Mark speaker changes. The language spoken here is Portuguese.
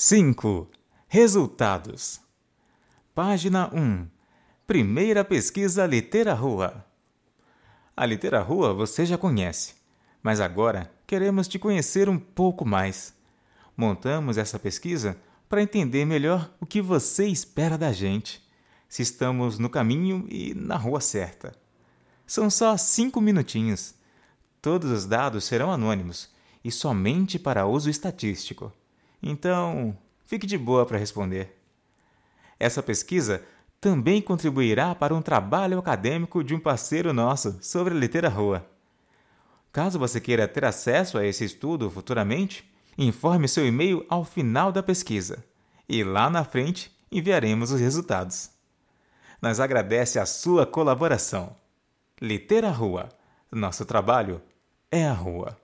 Speaker 1: 5. Resultados. Página 1. Primeira pesquisa Litera Rua. A Litera Rua você já conhece, mas agora queremos te conhecer um pouco mais. Montamos essa pesquisa para entender melhor o que você espera da gente, se estamos no caminho e na rua certa. São só cinco minutinhos. Todos os dados serão anônimos e somente para uso estatístico. Então, fique de boa para responder. Essa pesquisa também contribuirá para um trabalho acadêmico de um parceiro nosso sobre a litera rua. Caso você queira ter acesso a esse estudo futuramente, informe seu e-mail ao final da pesquisa e lá na frente enviaremos os resultados. Nós agradece a sua colaboração. Litera Rua. Nosso trabalho é a rua.